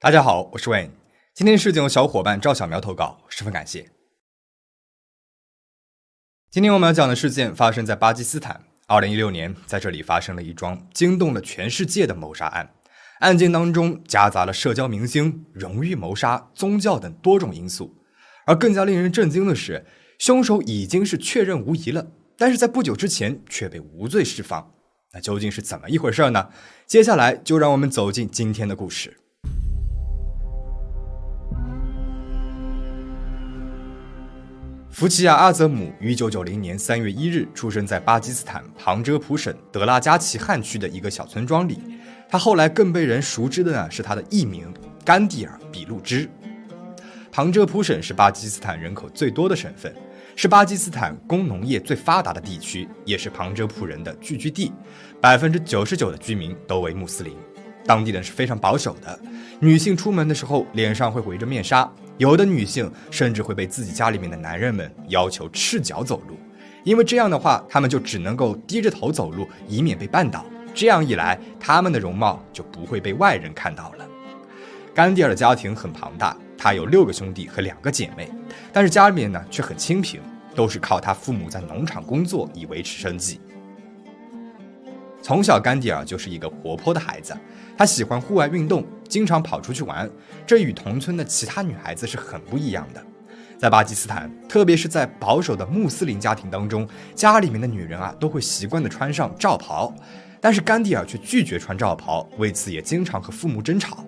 大家好，我是 Wayne。今天事件由小伙伴赵小苗投稿，十分感谢。今天我们要讲的事件发生在巴基斯坦。二零一六年，在这里发生了一桩惊动了全世界的谋杀案。案件当中夹杂了社交明星、荣誉谋杀、宗教等多种因素。而更加令人震惊的是，凶手已经是确认无疑了，但是在不久之前却被无罪释放。那究竟是怎么一回事呢？接下来就让我们走进今天的故事。福奇亚·阿泽姆于1990年3月1日出生在巴基斯坦旁遮普省德拉加奇汉区的一个小村庄里。他后来更被人熟知的呢是他的艺名甘地尔·比路支。旁遮普省是巴基斯坦人口最多的省份，是巴基斯坦工农业最发达的地区，也是旁遮普人的聚居地。百分之九十九的居民都为穆斯林，当地人是非常保守的。女性出门的时候脸上会围着面纱。有的女性甚至会被自己家里面的男人们要求赤脚走路，因为这样的话，他们就只能够低着头走路，以免被绊倒。这样一来，他们的容貌就不会被外人看到了。甘地尔的家庭很庞大，他有六个兄弟和两个姐妹，但是家里面呢却很清贫，都是靠他父母在农场工作以维持生计。从小，甘地尔就是一个活泼的孩子，他喜欢户外运动，经常跑出去玩。这与同村的其他女孩子是很不一样的。在巴基斯坦，特别是在保守的穆斯林家庭当中，家里面的女人啊都会习惯的穿上罩袍，但是甘地尔却拒绝穿罩袍，为此也经常和父母争吵。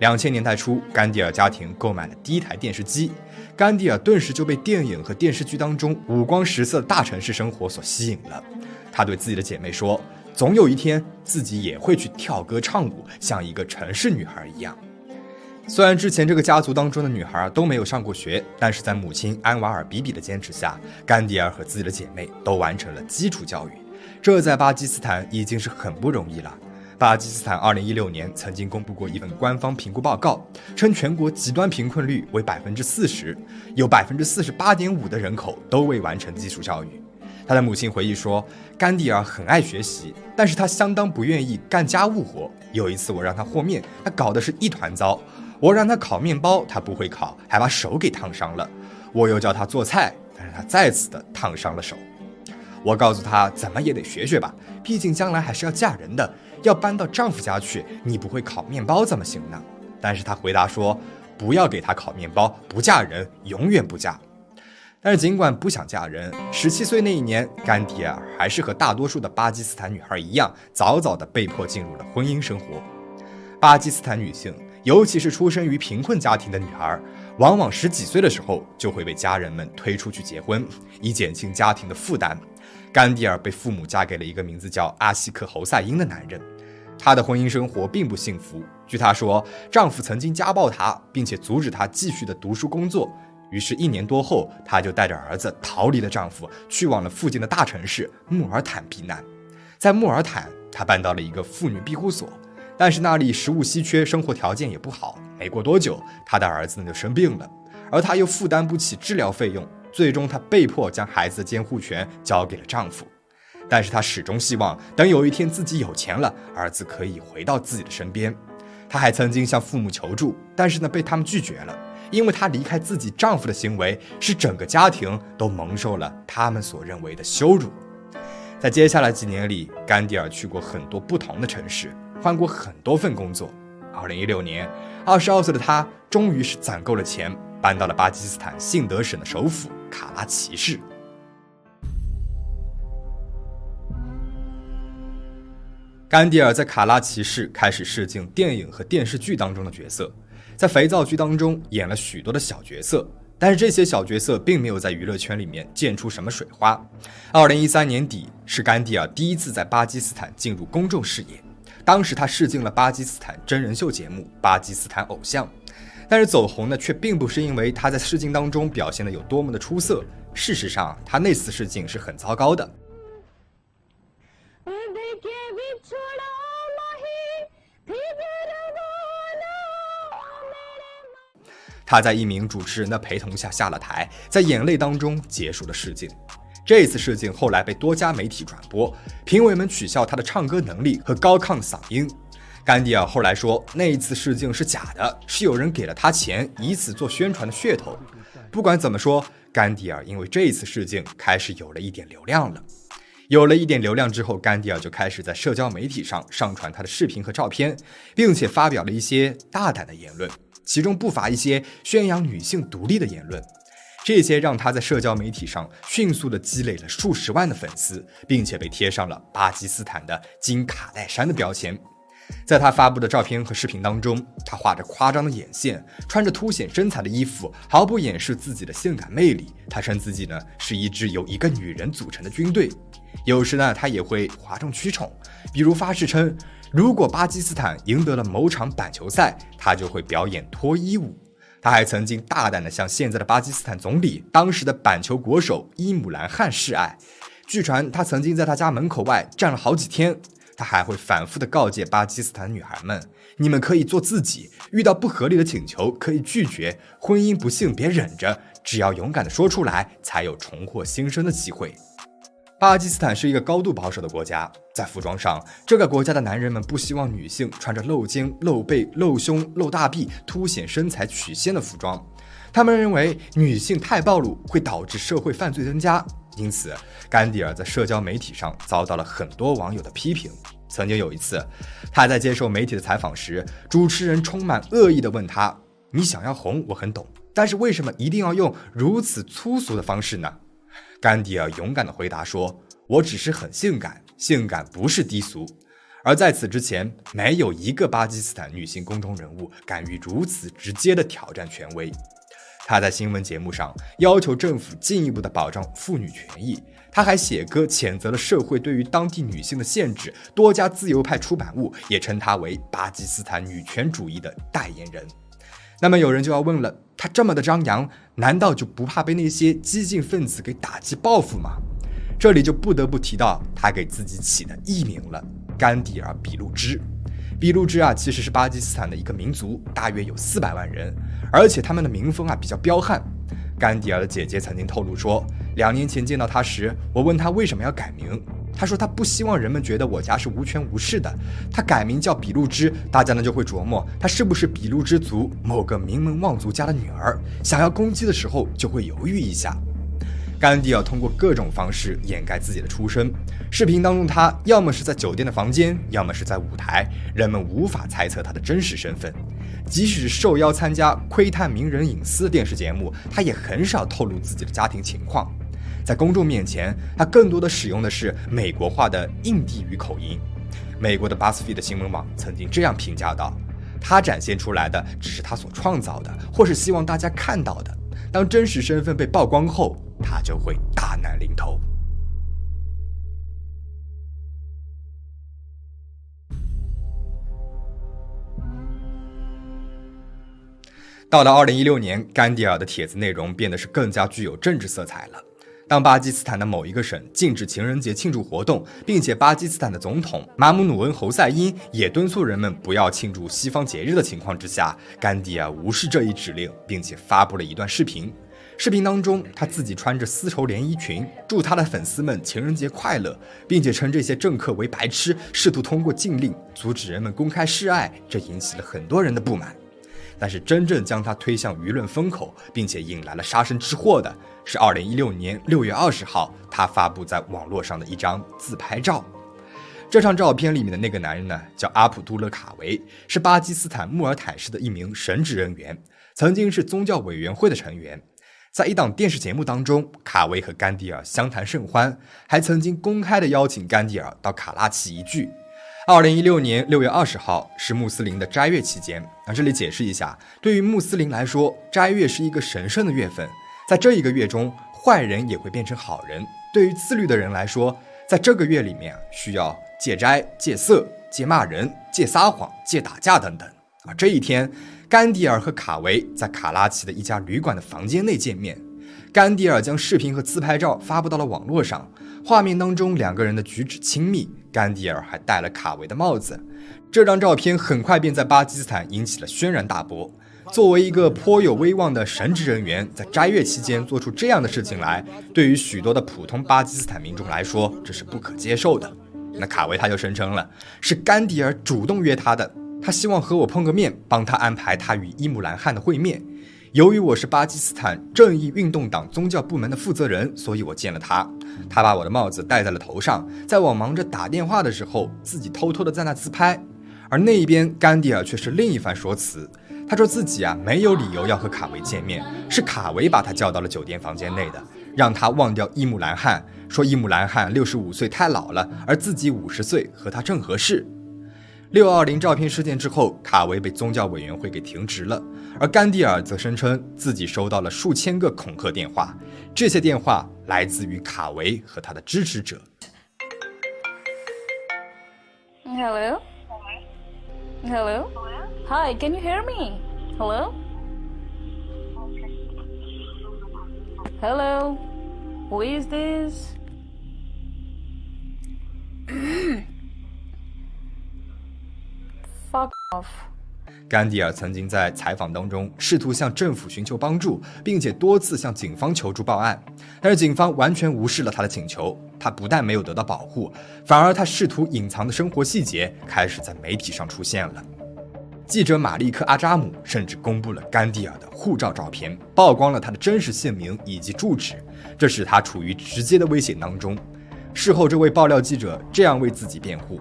两千年代初，甘地尔家庭购买了第一台电视机，甘地尔顿时就被电影和电视剧当中五光十色的大城市生活所吸引了。他对自己的姐妹说。总有一天，自己也会去跳歌唱舞，像一个城市女孩一样。虽然之前这个家族当中的女孩都没有上过学，但是在母亲安瓦尔比比的坚持下，甘迪尔和自己的姐妹都完成了基础教育。这在巴基斯坦已经是很不容易了。巴基斯坦2016年曾经公布过一份官方评估报告，称全国极端贫困率为百分之四十，有百分之四十八点五的人口都未完成基础教育。他的母亲回忆说，甘地尔很爱学习，但是他相当不愿意干家务活。有一次，我让他和面，他搞得是一团糟；我让他烤面包，他不会烤，还把手给烫伤了。我又叫他做菜，但是他再次的烫伤了手。我告诉他，怎么也得学学吧，毕竟将来还是要嫁人的，要搬到丈夫家去。你不会烤面包怎么行呢？但是他回答说，不要给他烤面包，不嫁人，永远不嫁。但是，尽管不想嫁人，十七岁那一年，甘迪尔还是和大多数的巴基斯坦女孩一样，早早的被迫进入了婚姻生活。巴基斯坦女性，尤其是出生于贫困家庭的女孩，往往十几岁的时候就会被家人们推出去结婚，以减轻家庭的负担。甘迪尔被父母嫁给了一个名字叫阿西克侯赛因的男人，她的婚姻生活并不幸福。据她说，丈夫曾经家暴她，并且阻止她继续的读书工作。于是，一年多后，她就带着儿子逃离了丈夫，去往了附近的大城市穆尔坦避难。在穆尔坦，她搬到了一个妇女庇护所，但是那里食物稀缺，生活条件也不好。没过多久，她的儿子呢就生病了，而她又负担不起治疗费用，最终她被迫将孩子的监护权交给了丈夫。但是她始终希望，等有一天自己有钱了，儿子可以回到自己的身边。她还曾经向父母求助，但是呢被他们拒绝了。因为她离开自己丈夫的行为，使整个家庭都蒙受了他们所认为的羞辱。在接下来几年里，甘迪尔去过很多不同的城市，换过很多份工作。二零一六年，二十二岁的他终于是攒够了钱，搬到了巴基斯坦信德省的首府卡拉奇市。甘迪尔在卡拉奇市开始试镜电影和电视剧当中的角色。在肥皂剧当中演了许多的小角色，但是这些小角色并没有在娱乐圈里面溅出什么水花。二零一三年底是甘地尔第一次在巴基斯坦进入公众视野，当时他试镜了巴基斯坦真人秀节目《巴基斯坦偶像》，但是走红呢却并不是因为他在试镜当中表现的有多么的出色，事实上他那次试镜是很糟糕的。他在一名主持人的陪同下下了台，在眼泪当中结束了试镜。这次试镜后来被多家媒体转播，评委们取笑他的唱歌能力和高亢嗓音。甘迪尔后来说，那一次试镜是假的，是有人给了他钱，以此做宣传的噱头。不管怎么说，甘迪尔因为这一次试镜开始有了一点流量了。有了一点流量之后，甘迪尔就开始在社交媒体上上传他的视频和照片，并且发表了一些大胆的言论，其中不乏一些宣扬女性独立的言论。这些让他在社交媒体上迅速的积累了数十万的粉丝，并且被贴上了巴基斯坦的金卡戴珊的标签。在他发布的照片和视频当中，他画着夸张的眼线，穿着凸显身材的衣服，毫不掩饰自己的性感魅力。他称自己呢是一支由一个女人组成的军队。有时呢，他也会哗众取宠，比如发誓称，如果巴基斯坦赢得了某场板球赛，他就会表演脱衣舞。他还曾经大胆地向现在的巴基斯坦总理、当时的板球国手伊姆兰汗示爱。据传，他曾经在他家门口外站了好几天。他还会反复地告诫巴基斯坦女孩们：“你们可以做自己，遇到不合理的请求可以拒绝。婚姻不幸别忍着，只要勇敢地说出来，才有重获新生的机会。”巴基斯坦是一个高度保守的国家，在服装上，这个国家的男人们不希望女性穿着露肩、露背、露胸、露大臂、凸显身材曲线的服装。他们认为女性太暴露会导致社会犯罪增加。因此，甘迪尔在社交媒体上遭到了很多网友的批评。曾经有一次，他在接受媒体的采访时，主持人充满恶意地问他：“你想要红，我很懂，但是为什么一定要用如此粗俗的方式呢？”甘迪尔勇敢地回答说：“我只是很性感，性感不是低俗。”而在此之前，没有一个巴基斯坦女性公众人物敢于如此直接地挑战权威。他在新闻节目上要求政府进一步的保障妇女权益，他还写歌谴责了社会对于当地女性的限制。多家自由派出版物也称他为巴基斯坦女权主义的代言人。那么有人就要问了，他这么的张扬，难道就不怕被那些激进分子给打击报复吗？这里就不得不提到他给自己起的艺名了——甘迪尔·比路支。比路支啊，其实是巴基斯坦的一个民族，大约有四百万人，而且他们的民风啊比较彪悍。甘迪尔的姐姐曾经透露说，两年前见到他时，我问他为什么要改名，他说他不希望人们觉得我家是无权无势的。他改名叫比路支，大家呢就会琢磨他是不是比路支族某个名门望族家的女儿，想要攻击的时候就会犹豫一下。甘地尔通过各种方式掩盖自己的出身。视频当中，他要么是在酒店的房间，要么是在舞台，人们无法猜测他的真实身份。即使受邀参加窥探名人隐私的电视节目，他也很少透露自己的家庭情况。在公众面前，他更多的使用的是美国化的印地语口音。美国的 BuzzFeed 新闻网曾经这样评价道：“他展现出来的只是他所创造的，或是希望大家看到的。当真实身份被曝光后。”他就会大难临头。到了二零一六年，甘迪尔的帖子内容变得是更加具有政治色彩了。当巴基斯坦的某一个省禁止情人节庆祝活动，并且巴基斯坦的总统马姆努恩侯赛因也敦促人们不要庆祝西方节日的情况之下，甘迪尔无视这一指令，并且发布了一段视频。视频当中，他自己穿着丝绸连衣裙，祝他的粉丝们情人节快乐，并且称这些政客为白痴，试图通过禁令阻止人们公开示爱，这引起了很多人的不满。但是真正将他推向舆论风口，并且引来了杀身之祸的是2016年6月20号他发布在网络上的一张自拍照。这张照片里面的那个男人呢，叫阿卜杜勒卡维，是巴基斯坦穆尔坦市的一名神职人员，曾经是宗教委员会的成员。在一档电视节目当中，卡维和甘地尔相谈甚欢，还曾经公开的邀请甘地尔到卡拉奇一聚。二零一六年六月二十号是穆斯林的斋月期间。啊这里解释一下，对于穆斯林来说，斋月是一个神圣的月份，在这一个月中，坏人也会变成好人。对于自律的人来说，在这个月里面需要戒斋、戒色、戒骂人、戒撒谎、戒打架等等。啊这一天。甘迪尔和卡维在卡拉奇的一家旅馆的房间内见面。甘迪尔将视频和自拍照发布到了网络上，画面当中两个人的举止亲密。甘迪尔还戴了卡维的帽子。这张照片很快便在巴基斯坦引起了轩然大波。作为一个颇有威望的神职人员，在斋月期间做出这样的事情来，对于许多的普通巴基斯坦民众来说，这是不可接受的。那卡维他就声称了，是甘迪尔主动约他的，他希望和我碰个面，帮他安排他与伊姆兰汗的会面。由于我是巴基斯坦正义运动党宗教部门的负责人，所以我见了他。他把我的帽子戴在了头上，在我忙着打电话的时候，自己偷偷的在那自拍。而那一边，甘迪尔却是另一番说辞。他说自己啊没有理由要和卡维见面，是卡维把他叫到了酒店房间内的，让他忘掉伊姆兰汗，说伊姆兰汗六十五岁太老了，而自己五十岁和他正合适。六二零照片事件之后，卡维被宗教委员会给停职了，而甘地尔则声称自己收到了数千个恐吓电话，这些电话来自于卡维和他的支持者。Hello. Hello. Hi. Can you hear me? Hello. Hello. Who is this? 甘迪尔曾经在采访当中试图向政府寻求帮助，并且多次向警方求助报案，但是警方完全无视了他的请求。他不但没有得到保护，反而他试图隐藏的生活细节开始在媒体上出现了。记者马利克·阿扎姆甚至公布了甘迪尔的护照照片，曝光了他的真实姓名以及住址，这使他处于直接的危险当中。事后，这位爆料记者这样为自己辩护。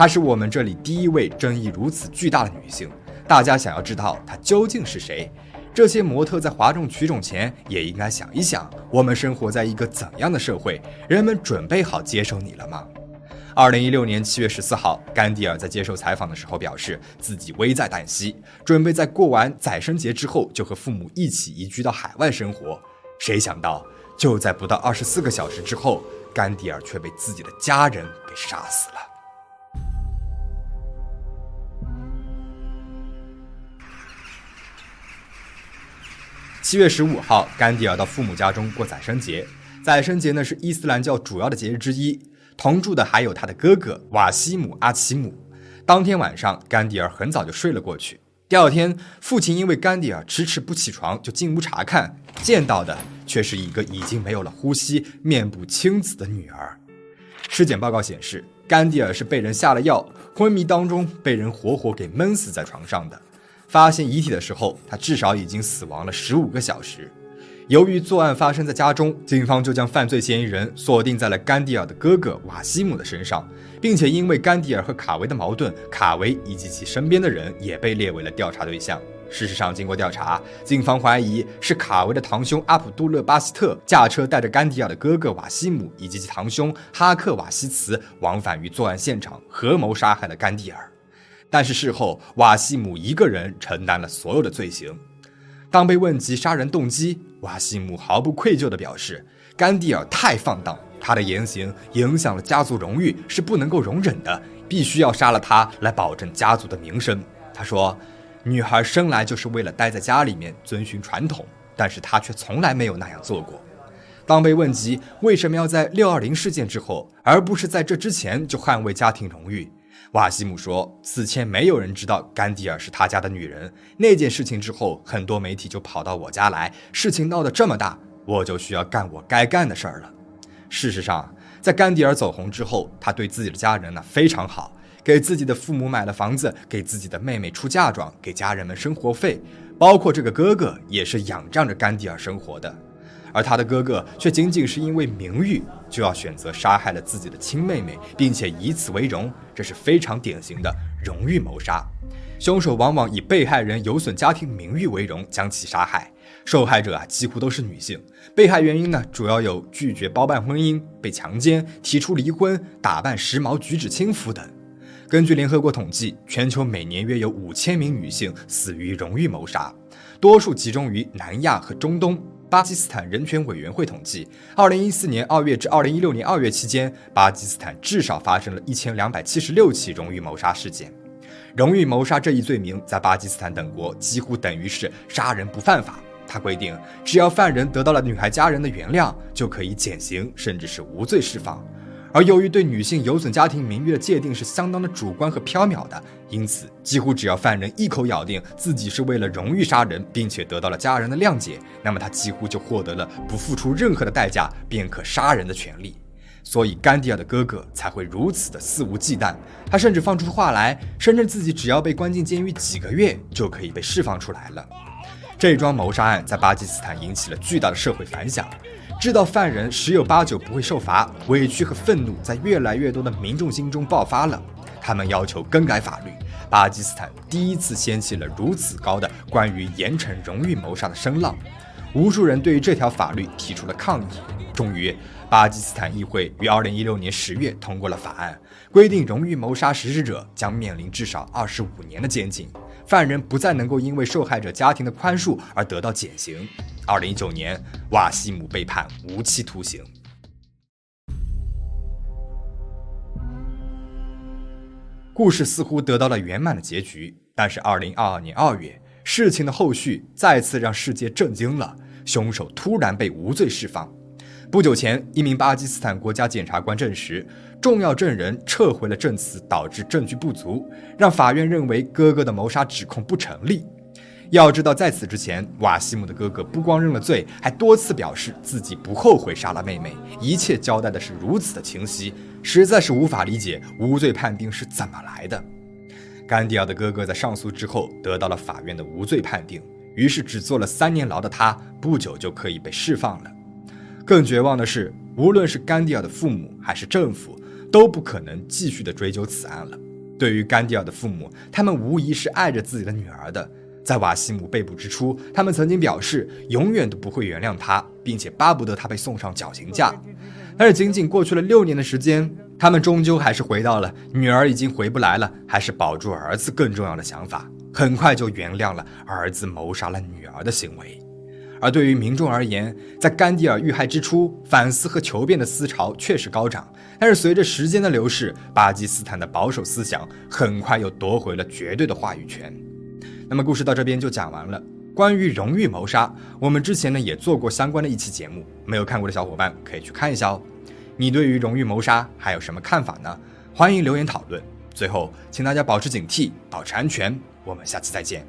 她是我们这里第一位争议如此巨大的女性。大家想要知道她究竟是谁？这些模特在哗众取宠前，也应该想一想：我们生活在一个怎样的社会？人们准备好接受你了吗？二零一六年七月十四号，甘迪尔在接受采访的时候表示，自己危在旦夕，准备在过完宰生节之后就和父母一起移居到海外生活。谁想到，就在不到二十四个小时之后，甘迪尔却被自己的家人给杀死了。七月十五号，甘迪尔到父母家中过宰生节。宰生节呢是伊斯兰教主要的节日之一。同住的还有他的哥哥瓦西姆·阿奇姆。当天晚上，甘迪尔很早就睡了过去。第二天，父亲因为甘迪尔迟迟不起床，就进屋查看，见到的却是一个已经没有了呼吸、面部青紫的女儿。尸检报告显示，甘迪尔是被人下了药，昏迷当中被人活活给闷死在床上的。发现遗体的时候，他至少已经死亡了十五个小时。由于作案发生在家中，警方就将犯罪嫌疑人锁定在了甘迪尔的哥哥瓦西姆的身上，并且因为甘迪尔和卡维的矛盾，卡维以及其身边的人也被列为了调查对象。事实上，经过调查，警方怀疑是卡维的堂兄阿卜杜勒巴希特驾车带着甘迪尔的哥哥瓦西姆以及其堂兄哈克瓦西茨往返于作案现场，合谋杀害了甘迪尔。但是事后，瓦西姆一个人承担了所有的罪行。当被问及杀人动机，瓦西姆毫不愧疚地表示：“甘地尔太放荡，他的言行影响了家族荣誉，是不能够容忍的，必须要杀了他来保证家族的名声。”他说：“女孩生来就是为了待在家里面遵循传统，但是她却从来没有那样做过。”当被问及为什么要在六二零事件之后，而不是在这之前就捍卫家庭荣誉？瓦西姆说：“此前没有人知道甘迪尔是他家的女人。那件事情之后，很多媒体就跑到我家来。事情闹得这么大，我就需要干我该干的事儿了。事实上，在甘迪尔走红之后，他对自己的家人呢非常好，给自己的父母买了房子，给自己的妹妹出嫁妆，给家人们生活费，包括这个哥哥也是仰仗着甘迪尔生活的。”而他的哥哥却仅仅是因为名誉，就要选择杀害了自己的亲妹妹，并且以此为荣，这是非常典型的荣誉谋杀。凶手往往以被害人有损家庭名誉为荣将其杀害。受害者啊几乎都是女性，被害原因呢主要有拒绝包办婚姻、被强奸、提出离婚、打扮时髦、举止轻浮等。根据联合国统计，全球每年约有五千名女性死于荣誉谋杀，多数集中于南亚和中东。巴基斯坦人权委员会统计，二零一四年二月至二零一六年二月期间，巴基斯坦至少发生了一千两百七十六起荣誉谋杀事件。荣誉谋杀这一罪名在巴基斯坦等国几乎等于是杀人不犯法。它规定，只要犯人得到了女孩家人的原谅，就可以减刑，甚至是无罪释放。而由于对女性有损家庭名誉的界定是相当的主观和缥缈的，因此几乎只要犯人一口咬定自己是为了荣誉杀人，并且得到了家人的谅解，那么他几乎就获得了不付出任何的代价便可杀人的权利。所以甘地尔的哥哥才会如此的肆无忌惮。他甚至放出话来，声称自己只要被关进监狱几个月，就可以被释放出来了。这桩谋杀案在巴基斯坦引起了巨大的社会反响，知道犯人十有八九不会受罚，委屈和愤怒在越来越多的民众心中爆发了。他们要求更改法律。巴基斯坦第一次掀起了如此高的关于严惩荣誉谋杀的声浪，无数人对于这条法律提出了抗议。终于，巴基斯坦议会于二零一六年十月通过了法案，规定荣誉谋杀实施者将面临至少二十五年的监禁，犯人不再能够因为受害者家庭的宽恕而得到减刑。二零一九年，瓦西姆被判无期徒刑。故事似乎得到了圆满的结局，但是二零二二年二月，事情的后续再次让世界震惊了。凶手突然被无罪释放。不久前，一名巴基斯坦国家检察官证实，重要证人撤回了证词，导致证据不足，让法院认为哥哥的谋杀指控不成立。要知道，在此之前，瓦西姆的哥哥不光认了罪，还多次表示自己不后悔杀了妹妹，一切交代的是如此的清晰。实在是无法理解无罪判定是怎么来的。甘迪尔的哥哥在上诉之后得到了法院的无罪判定，于是只坐了三年牢的他不久就可以被释放了。更绝望的是，无论是甘迪尔的父母还是政府，都不可能继续的追究此案了。对于甘迪尔的父母，他们无疑是爱着自己的女儿的。在瓦西姆被捕之初，他们曾经表示永远都不会原谅他，并且巴不得他被送上绞刑架。但是仅仅过去了六年的时间，他们终究还是回到了女儿已经回不来了，还是保住儿子更重要的想法。很快就原谅了儿子谋杀了女儿的行为。而对于民众而言，在甘地尔遇害之初，反思和求变的思潮确实高涨。但是随着时间的流逝，巴基斯坦的保守思想很快又夺回了绝对的话语权。那么故事到这边就讲完了。关于荣誉谋杀，我们之前呢也做过相关的一期节目，没有看过的小伙伴可以去看一下哦。你对于荣誉谋杀还有什么看法呢？欢迎留言讨论。最后，请大家保持警惕，保持安全。我们下次再见。